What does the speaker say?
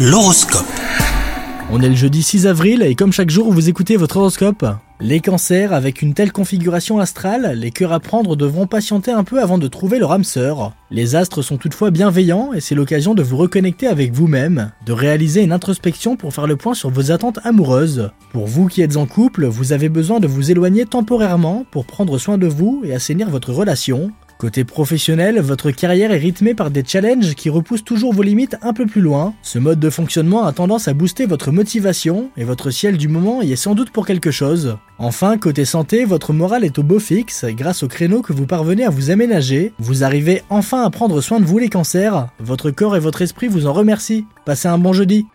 L'horoscope. On est le jeudi 6 avril et comme chaque jour vous écoutez votre horoscope. Les cancers, avec une telle configuration astrale, les cœurs à prendre devront patienter un peu avant de trouver leur âme sœur. Les astres sont toutefois bienveillants et c'est l'occasion de vous reconnecter avec vous-même, de réaliser une introspection pour faire le point sur vos attentes amoureuses. Pour vous qui êtes en couple, vous avez besoin de vous éloigner temporairement pour prendre soin de vous et assainir votre relation. Côté professionnel, votre carrière est rythmée par des challenges qui repoussent toujours vos limites un peu plus loin. Ce mode de fonctionnement a tendance à booster votre motivation et votre ciel du moment y est sans doute pour quelque chose. Enfin, côté santé, votre morale est au beau fixe grâce au créneau que vous parvenez à vous aménager. Vous arrivez enfin à prendre soin de vous les cancers. Votre corps et votre esprit vous en remercient. Passez un bon jeudi.